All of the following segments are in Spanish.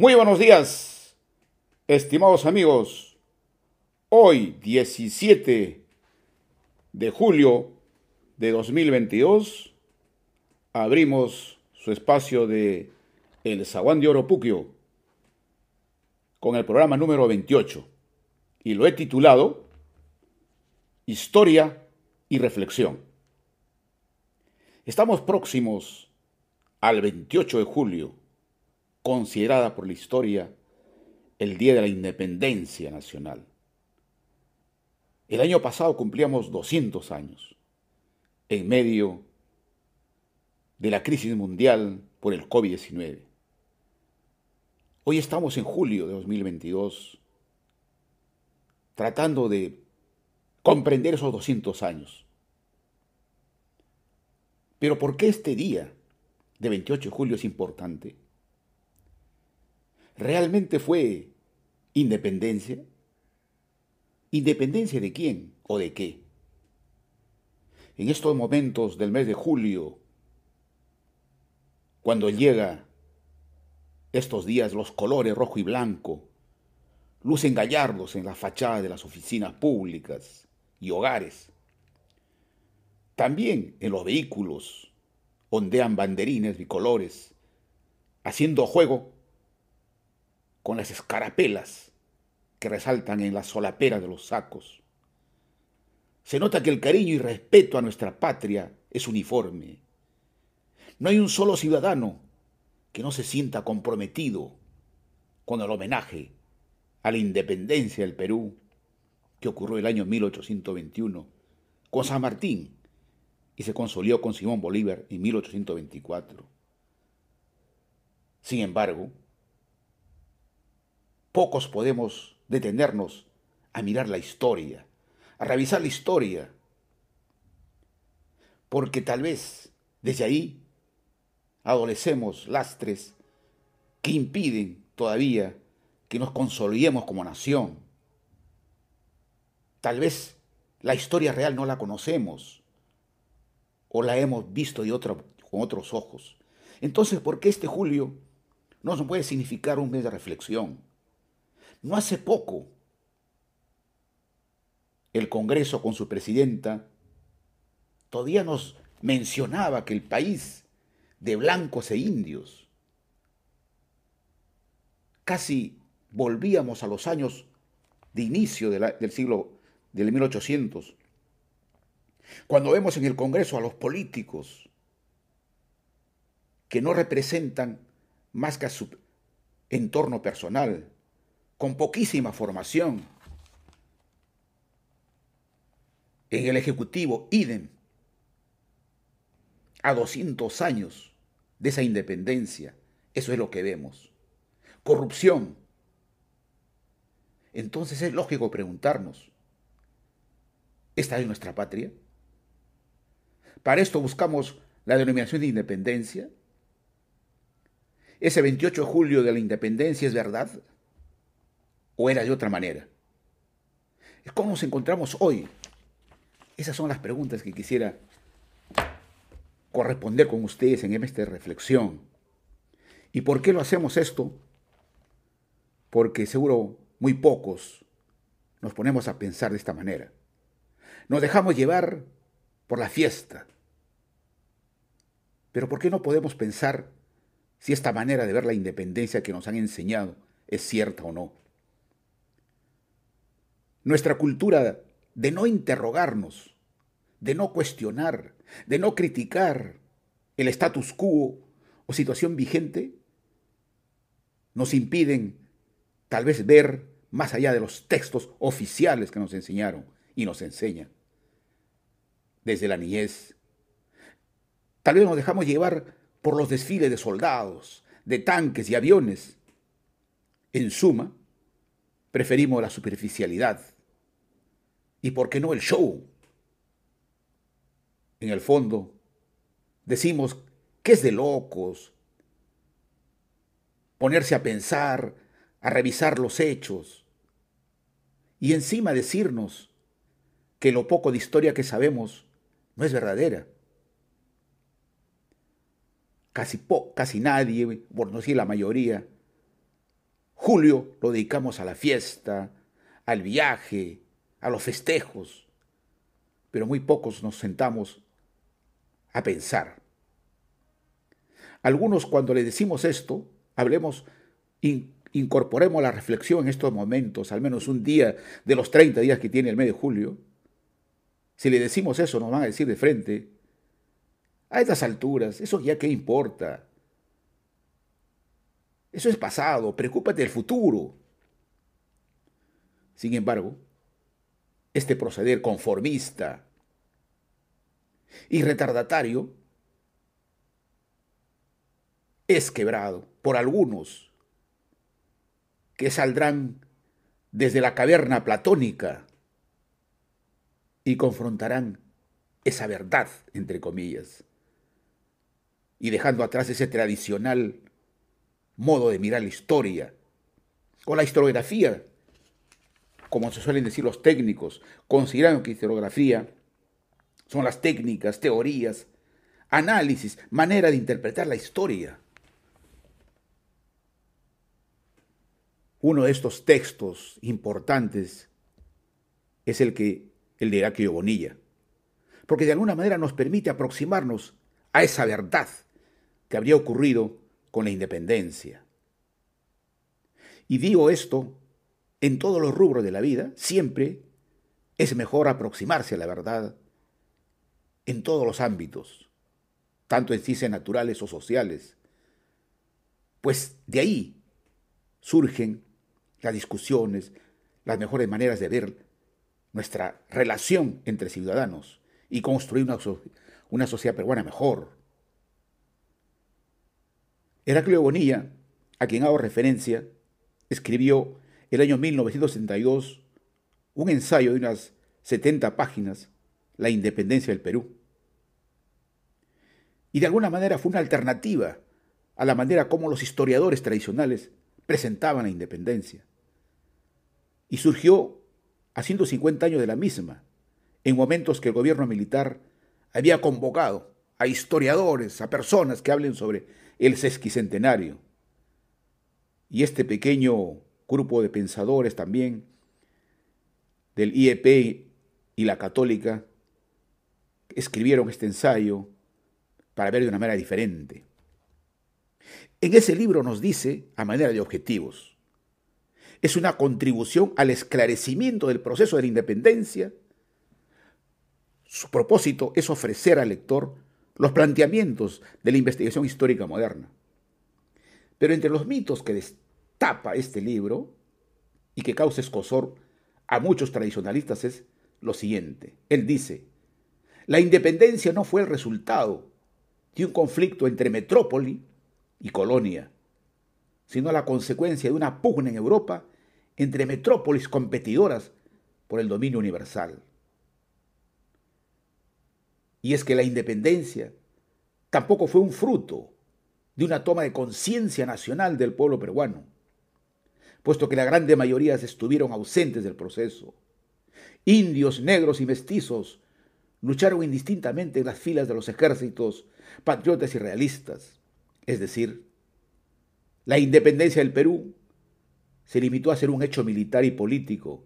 Muy buenos días, estimados amigos. Hoy, 17 de julio de 2022, abrimos su espacio de El Zaguán de Oro Puquio con el programa número 28 y lo he titulado Historia y Reflexión. Estamos próximos al 28 de julio considerada por la historia el Día de la Independencia Nacional. El año pasado cumplíamos 200 años, en medio de la crisis mundial por el COVID-19. Hoy estamos en julio de 2022, tratando de comprender esos 200 años. Pero ¿por qué este día de 28 de julio es importante? ¿Realmente fue independencia? ¿Independencia de quién o de qué? En estos momentos del mes de julio, cuando llega estos días los colores rojo y blanco, lucen gallardos en la fachada de las oficinas públicas y hogares. También en los vehículos ondean banderines bicolores, haciendo juego con las escarapelas que resaltan en la solapera de los sacos. Se nota que el cariño y respeto a nuestra patria es uniforme. No hay un solo ciudadano que no se sienta comprometido con el homenaje a la independencia del Perú que ocurrió el año 1821 con San Martín y se consolidó con Simón Bolívar en 1824. Sin embargo, Pocos podemos detenernos a mirar la historia, a revisar la historia, porque tal vez desde ahí adolecemos lastres que impiden todavía que nos consolidemos como nación. Tal vez la historia real no la conocemos o la hemos visto de otro, con otros ojos. Entonces, ¿por qué este julio no nos puede significar un mes de reflexión? No hace poco, el Congreso con su presidenta todavía nos mencionaba que el país de blancos e indios, casi volvíamos a los años de inicio del siglo del 1800, cuando vemos en el Congreso a los políticos que no representan más que a su entorno personal, con poquísima formación. En el Ejecutivo, idem, a 200 años de esa independencia, eso es lo que vemos. Corrupción. Entonces es lógico preguntarnos, ¿esta es nuestra patria? Para esto buscamos la denominación de independencia. Ese 28 de julio de la independencia es verdad o era de otra manera? ¿Cómo nos encontramos hoy? Esas son las preguntas que quisiera corresponder con ustedes en esta reflexión. ¿Y por qué lo hacemos esto? Porque seguro muy pocos nos ponemos a pensar de esta manera. Nos dejamos llevar por la fiesta. Pero ¿por qué no podemos pensar si esta manera de ver la independencia que nos han enseñado es cierta o no? Nuestra cultura de no interrogarnos, de no cuestionar, de no criticar el status quo o situación vigente, nos impiden tal vez ver más allá de los textos oficiales que nos enseñaron y nos enseñan desde la niñez. Tal vez nos dejamos llevar por los desfiles de soldados, de tanques y aviones. En suma, preferimos la superficialidad ¿Y por qué no el show? En el fondo, decimos que es de locos ponerse a pensar, a revisar los hechos y encima decirnos que lo poco de historia que sabemos no es verdadera. Casi, casi nadie, por no decir la mayoría, julio lo dedicamos a la fiesta, al viaje, a los festejos, pero muy pocos nos sentamos a pensar. Algunos cuando le decimos esto, hablemos, incorporemos la reflexión en estos momentos, al menos un día de los 30 días que tiene el mes de julio. Si le decimos eso, nos van a decir de frente, a estas alturas, eso ya qué importa. Eso es pasado, preocúpate del futuro. Sin embargo, este proceder conformista y retardatario es quebrado por algunos que saldrán desde la caverna platónica y confrontarán esa verdad, entre comillas, y dejando atrás ese tradicional modo de mirar la historia, o la historiografía, como se suelen decir los técnicos, considerando que historiografía son las técnicas, teorías, análisis, manera de interpretar la historia. Uno de estos textos importantes es el que el de Aquio Bonilla, porque de alguna manera nos permite aproximarnos a esa verdad que habría ocurrido con la independencia. Y digo esto en todos los rubros de la vida, siempre es mejor aproximarse a la verdad en todos los ámbitos, tanto en ciencias naturales o sociales, pues de ahí surgen las discusiones, las mejores maneras de ver nuestra relación entre ciudadanos y construir una, sociedad peruana mejor. Heraclio Bonilla, a quien hago referencia, escribió el año 1972 un ensayo de unas 70 páginas, La independencia del Perú. Y de alguna manera fue una alternativa a la manera como los historiadores tradicionales presentaban la independencia. Y surgió a 150 años de la misma, en momentos que el gobierno militar había convocado a historiadores, a personas que hablen sobre el sesquicentenario. Y este pequeño grupo de pensadores también del IEP y la católica escribieron este ensayo para ver de una manera diferente. En ese libro nos dice, a manera de objetivos, es una contribución al esclarecimiento del proceso de la independencia. Su propósito es ofrecer al lector los planteamientos de la investigación histórica moderna. Pero entre los mitos que destapa este libro y que causa escosor a muchos tradicionalistas es lo siguiente. Él dice, la independencia no fue el resultado de un conflicto entre metrópoli y colonia, sino la consecuencia de una pugna en Europa entre metrópolis competidoras por el dominio universal. Y es que la independencia tampoco fue un fruto de una toma de conciencia nacional del pueblo peruano, puesto que la grande mayoría estuvieron ausentes del proceso. Indios, negros y mestizos lucharon indistintamente en las filas de los ejércitos patriotas y realistas. Es decir, la independencia del Perú se limitó a ser un hecho militar y político,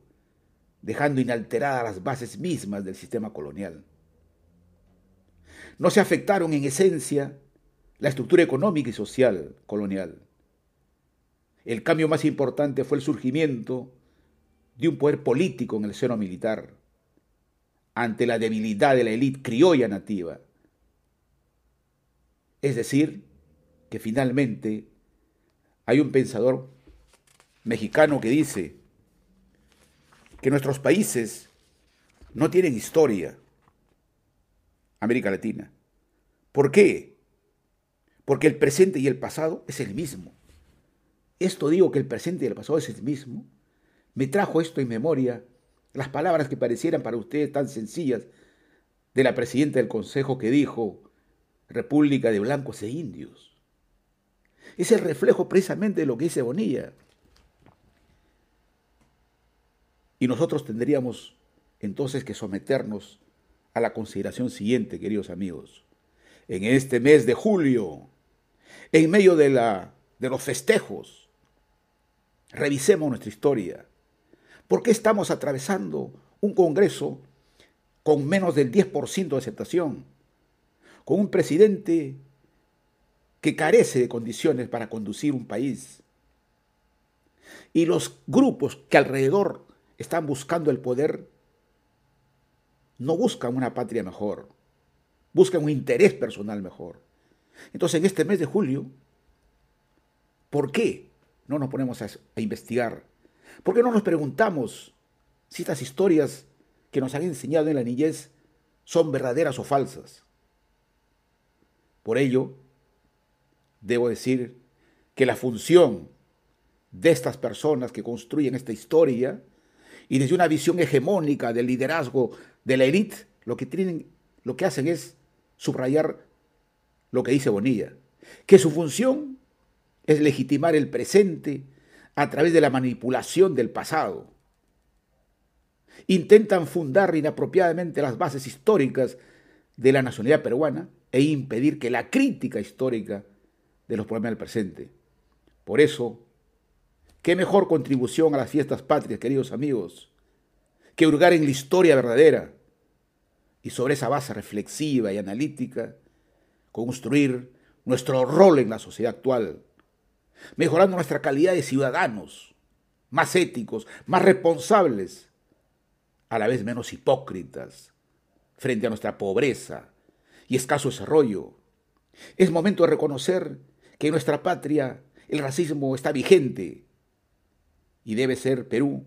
dejando inalteradas las bases mismas del sistema colonial. No se afectaron en esencia la estructura económica y social colonial. El cambio más importante fue el surgimiento de un poder político en el seno militar, ante la debilidad de la élite criolla nativa. Es decir, que finalmente hay un pensador mexicano que dice que nuestros países no tienen historia, América Latina. ¿Por qué? Porque el presente y el pasado es el mismo. Esto digo que el presente y el pasado es el mismo. Me trajo esto en memoria las palabras que parecieran para ustedes tan sencillas de la presidenta del Consejo que dijo República de Blancos e Indios. Es el reflejo precisamente de lo que dice Bonilla. Y nosotros tendríamos entonces que someternos a la consideración siguiente, queridos amigos. En este mes de julio, en medio de, de los festejos, Revisemos nuestra historia. ¿Por qué estamos atravesando un Congreso con menos del 10% de aceptación? Con un presidente que carece de condiciones para conducir un país. Y los grupos que alrededor están buscando el poder no buscan una patria mejor, buscan un interés personal mejor. Entonces, en este mes de julio, ¿por qué no nos ponemos a, investigar? ¿Por qué no nos preguntamos si estas historias que nos han enseñado en la niñez son verdaderas o falsas? Por ello, debo decir que la función de estas personas que construyen esta historia y desde una visión hegemónica del liderazgo de la élite, lo que tienen, lo que hacen es subrayar lo que dice Bonilla, que su función es legitimar el presente a través de la manipulación del pasado. Intentan fundar inapropiadamente las bases históricas de la nacionalidad peruana e impedir que la crítica histórica de los problemas del presente. Por eso, qué mejor contribución a las fiestas patrias, queridos amigos, que hurgar en la historia verdadera y sobre esa base reflexiva y analítica construir nuestro rol en la sociedad actual, mejorando nuestra calidad de ciudadanos, más éticos, más responsables, a la vez menos hipócritas frente a nuestra pobreza y escaso desarrollo. Es momento de reconocer que en nuestra patria el racismo está vigente y debe ser Perú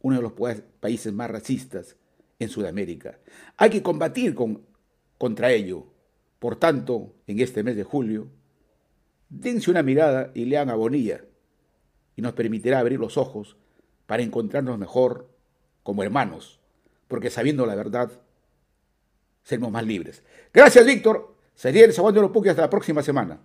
uno de los países más racistas en Sudamérica. Hay que combatir con, contra ello. Por tanto, en este mes de julio, dense una mirada y lean a Bonilla, y nos permitirá abrir los ojos para encontrarnos mejor como hermanos, porque sabiendo la verdad, seremos más libres. Gracias, Víctor. Sería el segundo los hasta la próxima semana.